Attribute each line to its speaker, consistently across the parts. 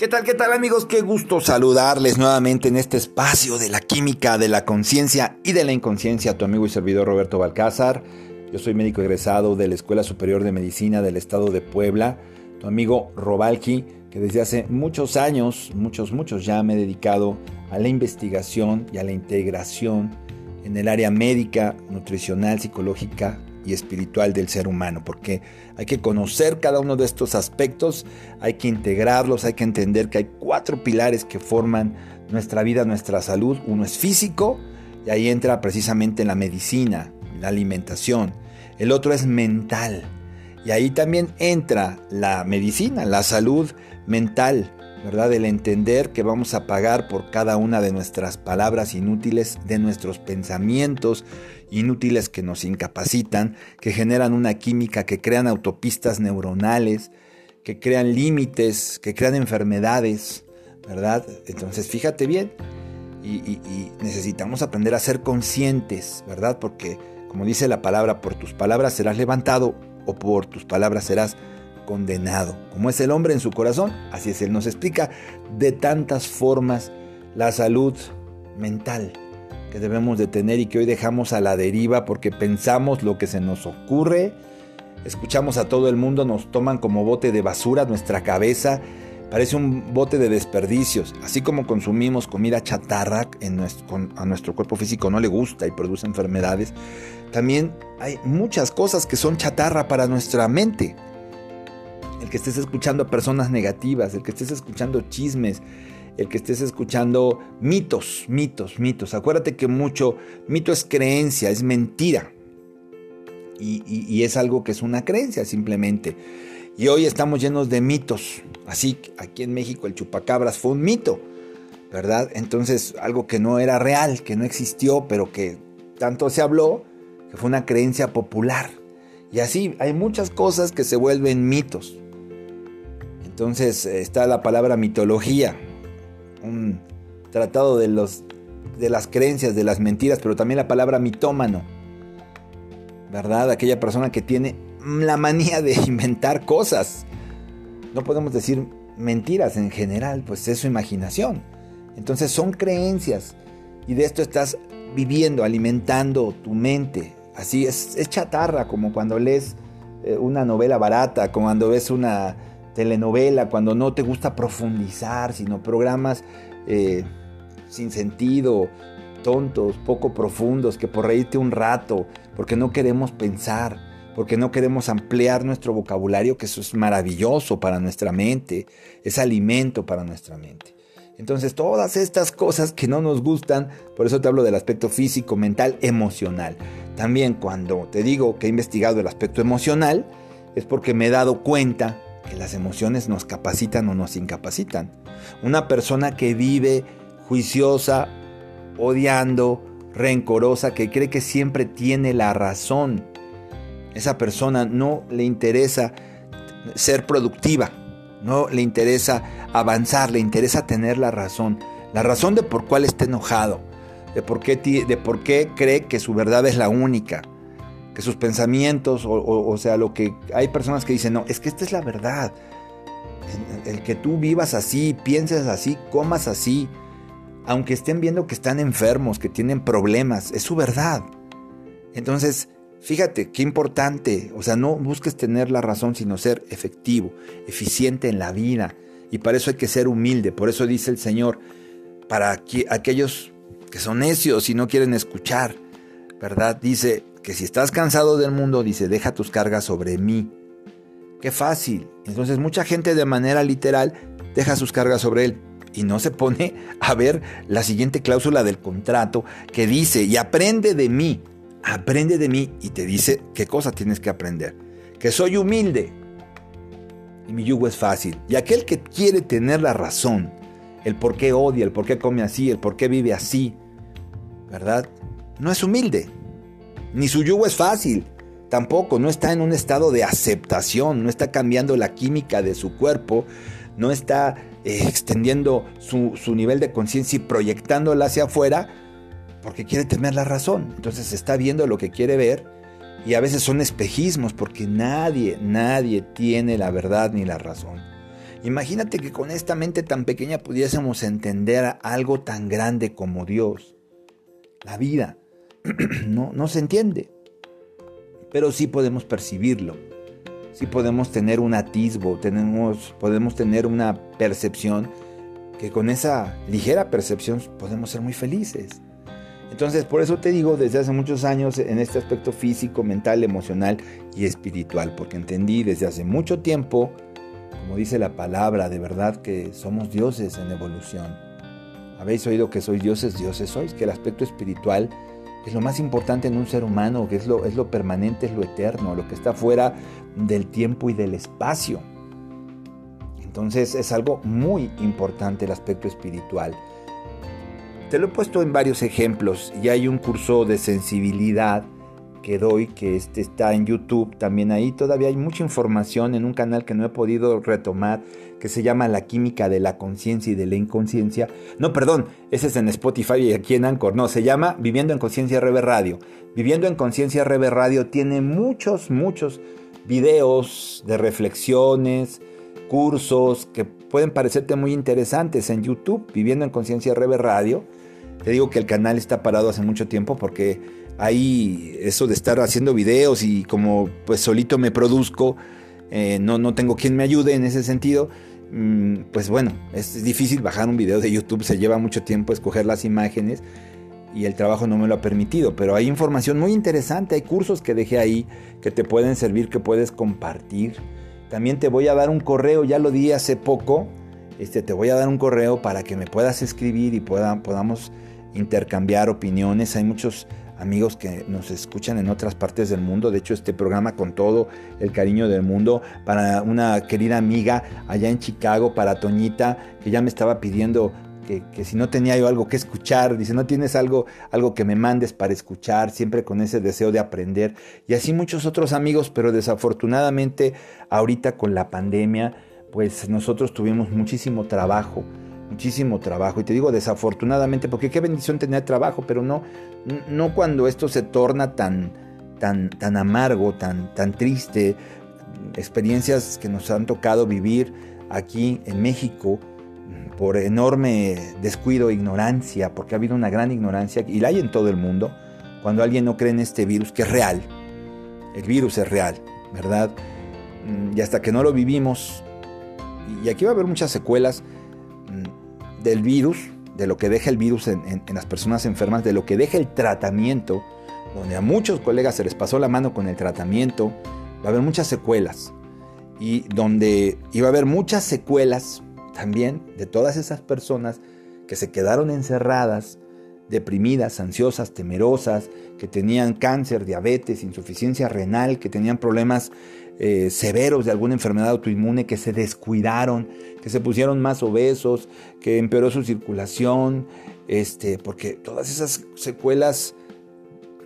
Speaker 1: ¿Qué tal, qué tal amigos? Qué gusto saludarles nuevamente en este espacio de la química, de la conciencia y de la inconsciencia. Tu amigo y servidor Roberto Balcázar. Yo soy médico egresado de la Escuela Superior de Medicina del Estado de Puebla. Tu amigo Robalki, que desde hace muchos años, muchos, muchos ya me he dedicado a la investigación y a la integración en el área médica, nutricional, psicológica y espiritual del ser humano, porque hay que conocer cada uno de estos aspectos, hay que integrarlos, hay que entender que hay cuatro pilares que forman nuestra vida, nuestra salud. Uno es físico, y ahí entra precisamente la medicina, la alimentación. El otro es mental, y ahí también entra la medicina, la salud mental, ¿verdad? El entender que vamos a pagar por cada una de nuestras palabras inútiles, de nuestros pensamientos inútiles que nos incapacitan, que generan una química, que crean autopistas neuronales, que crean límites, que crean enfermedades, ¿verdad? Entonces fíjate bien, y, necesitamos aprender a ser conscientes, ¿verdad? Porque como dice la palabra, por tus palabras serás levantado o por tus palabras serás condenado. Como es el hombre en su corazón, así es Él. Nos explica de tantas formas la salud mental que debemos de tener y que hoy dejamos a la deriva porque pensamos lo que se nos ocurre, escuchamos a todo el mundo, nos toman como bote de basura nuestra cabeza, parece un bote de desperdicios, así como consumimos comida chatarra en a nuestro cuerpo físico no le gusta y produce enfermedades, también hay muchas cosas que son chatarra para nuestra mente. El que estés escuchando a personas negativas, el que estés escuchando chismes, el que estés escuchando mitos, mitos, mitos. Acuérdate que mucho mito es creencia, es mentira. Y, es algo que es una creencia simplemente. Y hoy estamos llenos de mitos. Así, aquí en México el chupacabras fue un mito, ¿verdad? Entonces, algo que no era real, que no existió, pero que tanto se habló, que fue una creencia popular. Y así, hay muchas cosas que se vuelven mitos. Entonces está la palabra mitología, un tratado de, los, de las creencias, de las mentiras, pero también la palabra mitómano, ¿verdad? Aquella persona que tiene la manía de inventar cosas. No podemos decir mentiras en general, pues es su imaginación. Entonces son creencias y de esto estás viviendo, alimentando tu mente. Así es, es chatarra, como cuando lees eh, una novela barata, como cuando ves una telenovela, cuando no te gusta profundizar, sino programas eh, sin sentido, tontos, poco profundos, que por reírte un rato, porque no queremos pensar, porque no queremos ampliar nuestro vocabulario, que eso es maravilloso para nuestra mente, es alimento para nuestra mente. Entonces, todas estas cosas que no nos gustan, por eso te hablo del aspecto físico, mental, emocional. También cuando te digo que he investigado el aspecto emocional, es porque me he dado cuenta que las emociones nos capacitan o nos incapacitan. Una persona que vive juiciosa, odiando, rencorosa, que cree que siempre tiene la razón. Esa persona no le interesa ser productiva, no le interesa avanzar, le interesa tener la razón. La razón de por cuál está enojado, de por qué, de por qué cree que su verdad es la única que sus pensamientos, o, sea, lo que hay personas que dicen, no, es que esta es la verdad. El, que tú vivas así, pienses así, comas así, aunque estén viendo que están enfermos, que tienen problemas, es su verdad. Entonces, fíjate, qué importante, o sea, no busques tener la razón, sino ser efectivo, eficiente en la vida. Y para eso hay que ser humilde, por eso dice el Señor, para aquellos que son necios y no quieren escuchar, ¿verdad? Dice, que si estás cansado del mundo, dice, deja tus cargas sobre mí. Qué fácil. Entonces mucha gente de manera literal deja sus cargas sobre él y no se pone a ver la siguiente cláusula del contrato que dice, y aprende de mí, aprende de mí y te dice qué cosa tienes que aprender. Que soy humilde y mi yugo es fácil. Y aquel que quiere tener la razón, el por qué odia, el por qué come así, el por qué vive así, ¿verdad? No es humilde. Ni su yugo es fácil. Tampoco, no está en un estado de aceptación, no está cambiando la química de su cuerpo, no está eh, extendiendo su, su nivel de conciencia y proyectándola hacia afuera porque quiere tener la razón. Entonces está viendo lo que quiere ver y a veces son espejismos porque nadie, nadie tiene la verdad ni la razón. Imagínate que con esta mente tan pequeña pudiésemos entender algo tan grande como Dios. La vida no, no se entiende, pero sí podemos percibirlo. Sí podemos tener un atisbo, tenemos, podemos tener una percepción que con esa ligera percepción podemos ser muy felices. Entonces, por eso te digo desde hace muchos años en este aspecto físico, mental, emocional y espiritual, porque entendí desde hace mucho tiempo, como dice la palabra, de verdad que somos dioses en evolución. Habéis oído que sois dioses, dioses sois, que el aspecto espiritual es lo más importante en un ser humano, que es lo, es lo permanente, es lo eterno, lo que está fuera del tiempo y del espacio. Entonces es algo muy importante el aspecto espiritual. Te lo he puesto en varios ejemplos y hay un curso de sensibilidad que doy, que este está en YouTube también ahí. Todavía hay mucha información en un canal que no he podido retomar, que se llama La química de la conciencia y de la inconsciencia. No, perdón, ese es en Spotify y aquí en Anchor. No, se llama Viviendo en Conciencia RB Radio. Viviendo en Conciencia RB Radio tiene muchos, muchos videos de reflexiones, cursos que pueden parecerte muy interesantes en YouTube, Viviendo en Conciencia RB Radio te digo que el canal está parado hace mucho tiempo porque ahí eso de estar haciendo videos y como pues solito me produzco, eh, no, no tengo quien me ayude en ese sentido. Mm, pues bueno, es difícil bajar un video de YouTube, se lleva mucho tiempo escoger las imágenes y el trabajo no me lo ha permitido, pero hay información muy interesante, hay cursos que dejé ahí que te pueden servir, que puedes compartir. También te voy a dar un correo, ya lo di hace poco, este, te voy a dar un correo para que me puedas escribir y pueda, podamos intercambiar opiniones. Hay muchos amigos que nos escuchan en otras partes del mundo. De hecho, este programa con todo el cariño del mundo para una querida amiga allá en Chicago, para Toñita, que ya me estaba pidiendo que, si no tenía yo algo que escuchar, dice, no tienes algo, algo que me mandes para escuchar, siempre con ese deseo de aprender. Y así muchos otros amigos, pero desafortunadamente ahorita con la pandemia, pues nosotros tuvimos muchísimo trabajo muchísimo trabajo. Y te digo desafortunadamente, porque qué bendición tener trabajo, pero no, no cuando esto se torna tan, tan, tan amargo, tan, tan triste. Experiencias que nos han tocado vivir aquí en México por enorme descuido e ignorancia, porque ha habido una gran ignorancia, y la hay en todo el mundo, cuando alguien no cree en este virus, que es real. El virus es real, ¿verdad? Y hasta que no lo vivimos, y aquí va a haber muchas secuelas, del virus, de lo que deja el virus en, las personas enfermas, de lo que deja el tratamiento, donde a muchos colegas se les pasó la mano con el tratamiento, va a haber muchas secuelas. Y donde iba a haber muchas secuelas también de todas esas personas que se quedaron encerradas, deprimidas, ansiosas, temerosas, que tenían cáncer, diabetes, insuficiencia renal, que tenían problemas eh, severos de alguna enfermedad autoinmune, que se descuidaron, que se pusieron más obesos, que empeoró su circulación, este, porque todas esas secuelas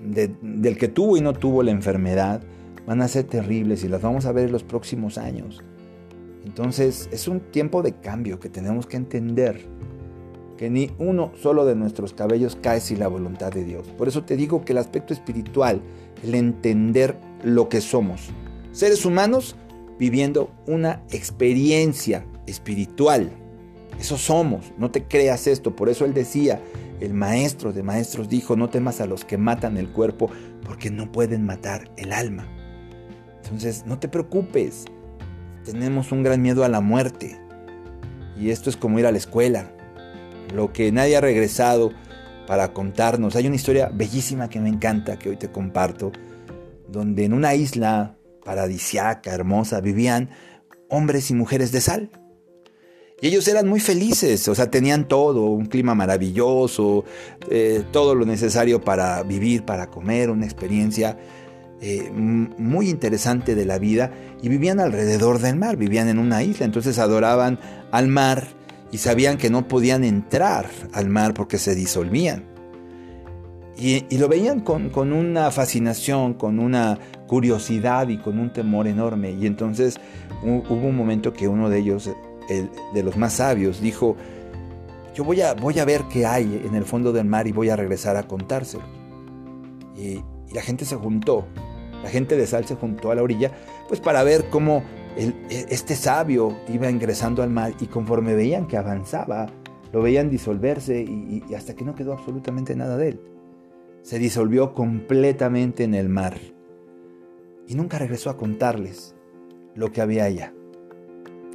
Speaker 1: del que tuvo y no tuvo la enfermedad van a ser terribles y las vamos a ver en los próximos años. Entonces es un tiempo de cambio que tenemos que entender que ni uno solo de nuestros cabellos cae sin la voluntad de Dios. Por eso te digo que el aspecto espiritual, el entender lo que somos, seres humanos viviendo una experiencia espiritual. Eso somos, no te creas esto. Por eso él decía, el maestro de maestros dijo, no temas a los que matan el cuerpo porque no pueden matar el alma. Entonces, no te preocupes. Tenemos un gran miedo a la muerte. Y esto es como ir a la escuela. Lo que nadie ha regresado para contarnos. Hay una historia bellísima que me encanta, que hoy te comparto, donde en una isla paradisiaca, hermosa, vivían hombres y mujeres de sal. Y ellos eran muy felices, o sea, tenían todo, un clima maravilloso, eh, todo lo necesario para vivir, para comer, una experiencia eh, muy interesante de la vida. Y vivían alrededor del mar, vivían en una isla, entonces adoraban al mar y sabían que no podían entrar al mar porque se disolvían. Y, lo veían con, con, una fascinación, con una curiosidad y con un temor enorme. Y entonces hubo un momento que uno de ellos, el, de los más sabios, dijo, yo voy a, voy a ver qué hay en el fondo del mar y voy a regresar a contárselo. Y, la gente se juntó, la gente de sal se juntó a la orilla, pues para ver cómo e, este sabio iba ingresando al mar y conforme veían que avanzaba, lo veían disolverse y, y hasta que no quedó absolutamente nada de él. Se disolvió completamente en el mar y nunca regresó a contarles lo que había allá.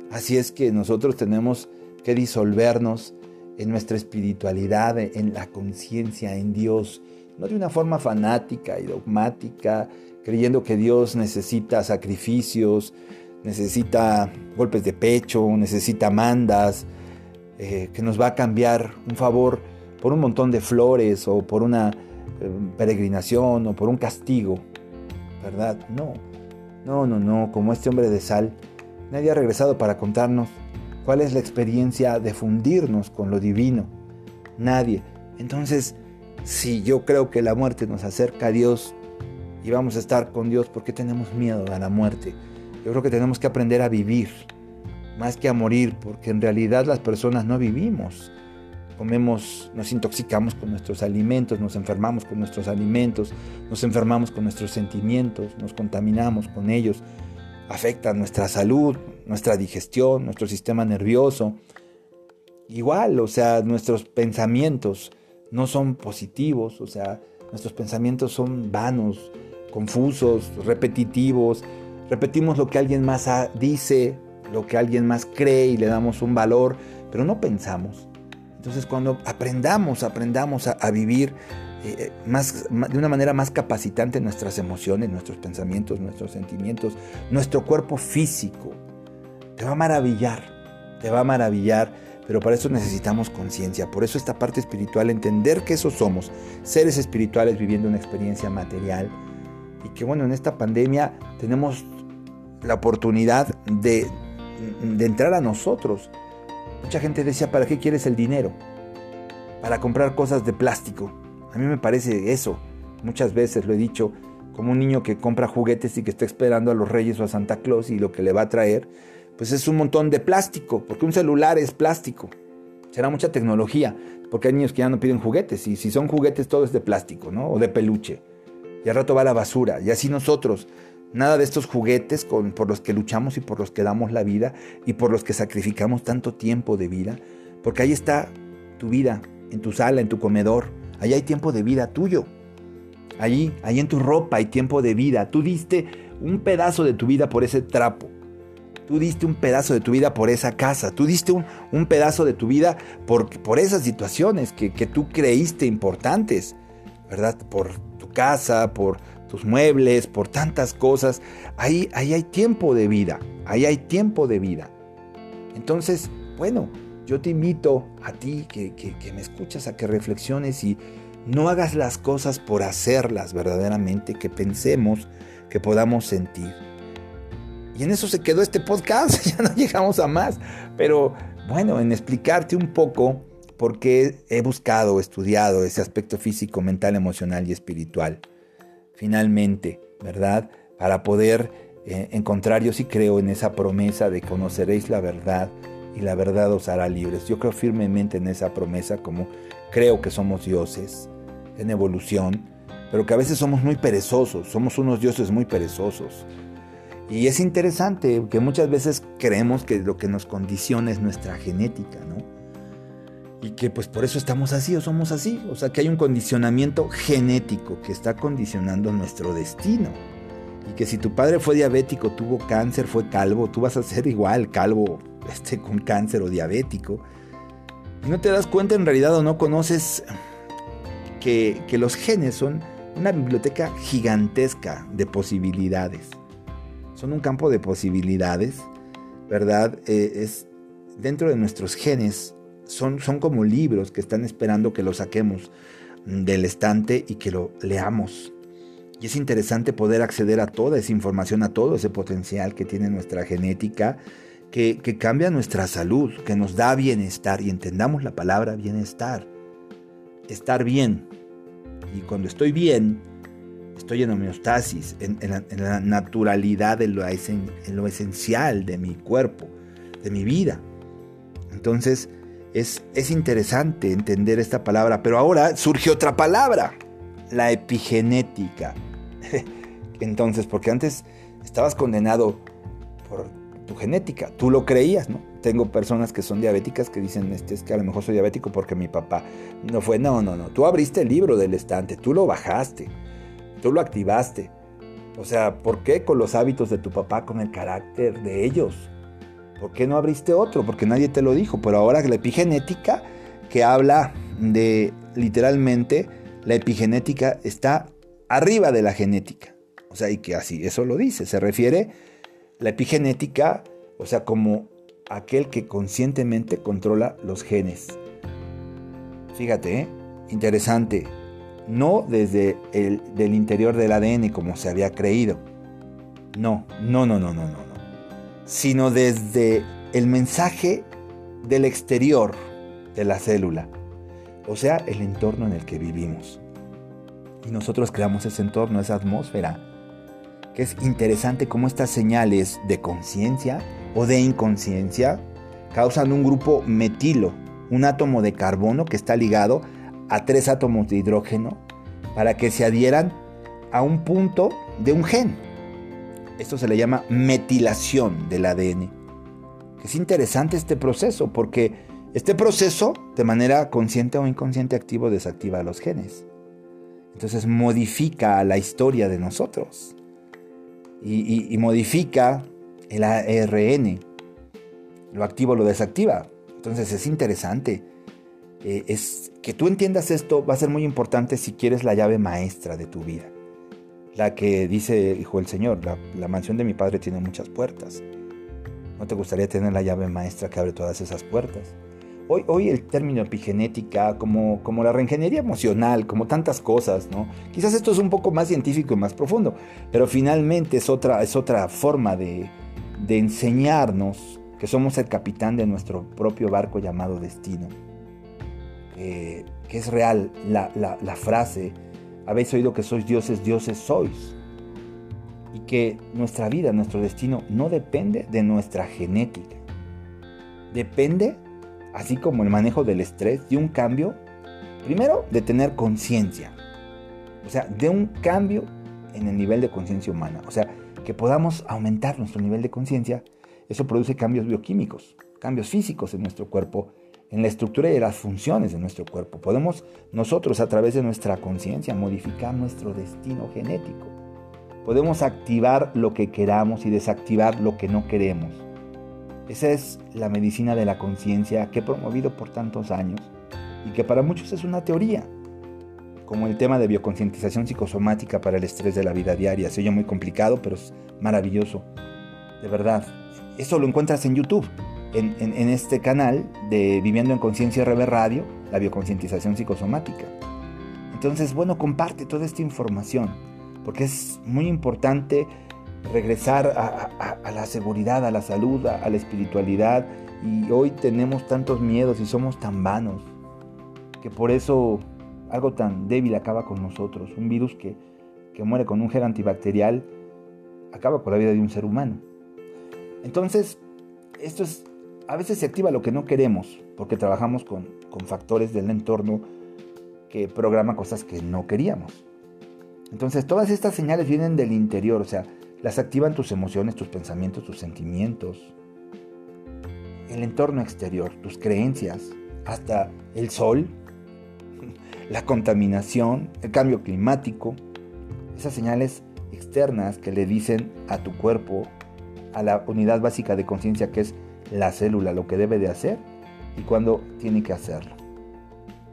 Speaker 1: Así es que nosotros tenemos que disolvernos en nuestra espiritualidad, en la conciencia, en Dios, no de una forma fanática y dogmática, creyendo que Dios necesita sacrificios, necesita golpes de pecho, necesita mandas, eh, que nos va a cambiar un favor por un montón de flores o por una peregrinación o por un castigo, ¿verdad? No, no, no, no, como este hombre de sal, nadie ha regresado para contarnos cuál es la experiencia de fundirnos con lo divino. Nadie. Entonces, si yo creo que la muerte nos acerca a Dios y vamos a estar con Dios, ¿por qué tenemos miedo a la muerte? Yo creo que tenemos que aprender a vivir más que a morir, porque en realidad las personas no vivimos. Comemos, nos intoxicamos con nuestros alimentos, nos enfermamos con nuestros alimentos, nos enfermamos con nuestros sentimientos, nos contaminamos con ellos, afecta nuestra salud, nuestra digestión, nuestro sistema nervioso. Igual, o sea, nuestros pensamientos no son positivos, o sea, nuestros pensamientos son vanos, confusos, repetitivos, repetimos lo que alguien más dice, lo que alguien más cree y le damos un valor, pero no pensamos. Entonces cuando aprendamos, aprendamos a, vivir eh, más, de una manera más capacitante nuestras emociones, nuestros pensamientos, nuestros sentimientos, nuestro cuerpo físico, te va a maravillar, te va a maravillar, pero para eso necesitamos conciencia, por eso esta parte espiritual, entender que eso somos, seres espirituales viviendo una experiencia material y que bueno, en esta pandemia tenemos la oportunidad de, entrar a nosotros. Mucha gente decía, ¿para qué quieres el dinero? Para comprar cosas de plástico. A mí me parece eso. Muchas veces lo he dicho, como un niño que compra juguetes y que está esperando a los reyes o a Santa Claus y lo que le va a traer, pues es un montón de plástico, porque un celular es plástico. Será mucha tecnología, porque hay niños que ya no piden juguetes, y si son juguetes todo es de plástico, ¿no? O de peluche. Y al rato va a la basura. Y así nosotros, Nada de estos juguetes por los que luchamos y por los que damos la vida y por los que sacrificamos tanto tiempo de vida. Porque ahí está tu vida, en tu sala, en tu comedor. Ahí hay tiempo de vida tuyo. Allí, ahí en tu ropa hay tiempo de vida. Tú diste un pedazo de tu vida por ese trapo. Tú diste un pedazo de tu vida por esa casa. Tú diste un, un pedazo de tu vida por, por esas situaciones que, que tú creíste importantes. ¿Verdad? Por tu casa, por, tus muebles, por tantas cosas. Ahí, ahí hay tiempo de vida, ahí hay tiempo de vida. Entonces, bueno, yo te invito a ti que, que, me escuchas a que reflexiones y no hagas las cosas por hacerlas verdaderamente, que pensemos, que podamos sentir. Y en eso se quedó este podcast, ya no llegamos a más, pero bueno, en explicarte un poco por qué he buscado, estudiado ese aspecto físico, mental, emocional y espiritual finalmente, ¿verdad? Para poder eh, encontrar, yo sí creo en esa promesa de conoceréis la verdad y la verdad os hará libres. Yo creo firmemente en esa promesa como creo que somos dioses en evolución, pero que a veces somos muy perezosos, somos unos dioses muy perezosos. Y es interesante que muchas veces creemos que lo que nos condiciona es nuestra genética, ¿no? Y que pues por eso estamos así o somos así. O sea que hay un condicionamiento genético que está condicionando nuestro destino. Y que si tu padre fue diabético, tuvo cáncer, fue calvo, tú vas a ser igual, calvo, este, con cáncer o diabético. Y no te das cuenta en realidad o no conoces que, los genes son una biblioteca gigantesca de posibilidades. Son un campo de posibilidades, ¿verdad? Eh, es dentro de nuestros genes son, como libros que están esperando que lo saquemos del estante y que lo leamos. Y es interesante poder acceder a toda esa información, a todo ese potencial que tiene nuestra genética, que, que cambia nuestra salud, que nos da bienestar. Y entendamos la palabra bienestar. Estar bien. Y cuando estoy bien, estoy en homeostasis, en, la, naturalidad de lo, en lo esencial de mi cuerpo, de mi vida. Entonces, es, interesante entender esta palabra, pero ahora surge otra palabra, la epigenética. Entonces, porque antes estabas condenado por tu genética. Tú lo creías, ¿no? Tengo personas que son diabéticas que dicen, este, es que a lo mejor soy diabético porque mi papá no fue. No, no, no. Tú abriste el libro del estante, tú lo bajaste, tú lo activaste. O sea, ¿por qué con los hábitos de tu papá, con el carácter de ellos? ¿Por qué no abriste otro? Porque nadie te lo dijo. Pero ahora la epigenética, que habla de literalmente, la epigenética está arriba de la genética. O sea, y que así, eso lo dice. Se refiere la epigenética, o sea, como aquel que conscientemente controla los genes. Fíjate, ¿eh? interesante. No desde el del interior del ADN como se había creído. No, no, no, no, no, no, no. Sino desde el mensaje del exterior de la célula. O sea, el entorno en el que vivimos. Y nosotros creamos ese entorno, esa atmósfera. Que es interesante cómo estas señales de conciencia o de inconsciencia causan un grupo metilo, un átomo de carbono que está ligado a tres átomos de hidrógeno para que se adhieran a un punto de un gen. Esto se le llama metilación del ADN. Es interesante este proceso porque este proceso de manera consciente o inconsciente activo desactiva los genes. Entonces modifica la historia de nosotros y, modifica el ARN. Lo activa o lo desactiva. Entonces es interesante. Eh, es, que tú entiendas esto va a ser muy importante si quieres la llave maestra de tu vida. La que dice, hijo el Señor, la, mansión de mi padre tiene muchas puertas. ¿No te gustaría tener la llave maestra que abre todas esas puertas? Hoy, hoy, el término epigenética, como, como la reingeniería emocional, como tantas cosas, ¿no? Quizás esto es un poco más científico y más profundo, pero finalmente es otra, es otra forma de, de enseñarnos que somos el capitán de nuestro propio barco llamado destino. que es real la, la, frase, habéis oído que sois dioses, dioses sois. Y que nuestra vida, nuestro destino, no depende de nuestra genética. Depende, así como el manejo del estrés, de un cambio, primero, de tener conciencia. O sea, de un cambio en el nivel de conciencia humana. O sea, que podamos aumentar nuestro nivel de conciencia, eso produce cambios bioquímicos, cambios físicos en nuestro cuerpo, en la estructura y las funciones de nuestro cuerpo. Podemos nosotros a través de nuestra conciencia modificar nuestro destino genético. Podemos activar lo que queramos y desactivar lo que no queremos. Esa es la medicina de la conciencia que he promovido por tantos años y que para muchos es una teoría como el tema de bioconcientización psicosomática para el estrés de la vida diaria. Se oye muy complicado, pero es maravilloso. De verdad. Eso lo encuentras en YouTube, en, este canal de Viviendo en Conciencia RB Radio, la bioconcientización psicosomática. Entonces, bueno, comparte toda esta información, porque es muy importante regresar a, la seguridad, a la salud, a la espiritualidad. Y hoy tenemos tantos miedos y somos tan vanos, que por eso algo tan débil acaba con nosotros. Un virus que, muere con un gel antibacterial acaba con la vida de un ser humano. Entonces, esto es, a veces se activa lo que no queremos, porque trabajamos con, con factores del entorno que programa cosas que no queríamos. Entonces, todas estas señales vienen del interior, o sea, las activan tus emociones, tus pensamientos, tus sentimientos, el entorno exterior, tus creencias, hasta el sol la contaminación, el cambio climático, esas señales externas que le dicen a tu cuerpo, a la unidad básica de conciencia que es la célula, lo que debe de hacer y cuándo tiene que hacerlo.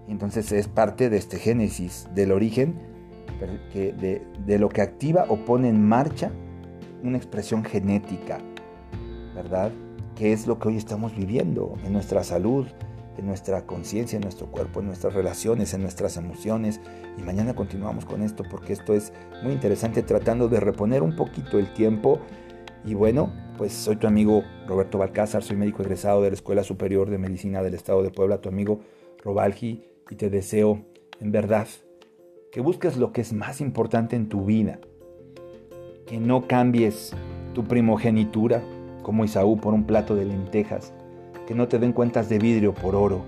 Speaker 1: entonces es parte de este génesis del origen de, de lo que activa o pone en marcha una expresión genética, ¿verdad? Que es lo que hoy estamos viviendo en nuestra salud, en nuestra conciencia, en nuestro cuerpo, en nuestras relaciones, en nuestras emociones. Y mañana continuamos con esto porque esto es muy interesante tratando de reponer un poquito el tiempo. Y bueno, pues soy tu amigo Roberto Balcázar, soy médico egresado de la Escuela Superior de Medicina del Estado de Puebla, tu amigo Robalgi, y te deseo en verdad que busques lo que es más importante en tu vida, que no cambies tu primogenitura como Isaú por un plato de lentejas, que no te den cuentas de vidrio por oro,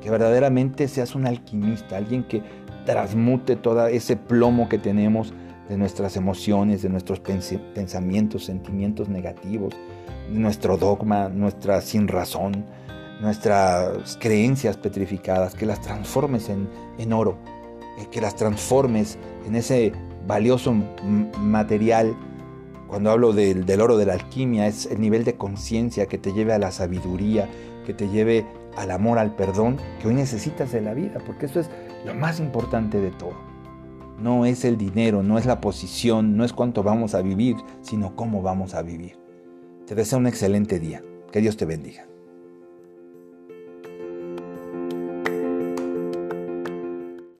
Speaker 1: que verdaderamente seas un alquimista, alguien que transmute todo ese plomo que tenemos de nuestras emociones, de nuestros pensamientos, sentimientos negativos, nuestro dogma, nuestra sin razón, nuestras creencias petrificadas, que las transformes en, en oro, eh, que las transformes en ese valioso material. Cuando hablo del, del oro de la alquimia, es el nivel de conciencia que te lleve a la sabiduría, que te lleve al amor, al perdón que hoy necesitas de la vida, porque eso es lo más importante de todo. No es el dinero, no es la posición, no es cuánto vamos a vivir, sino cómo vamos a vivir. Te deseo un excelente día. Que Dios te bendiga.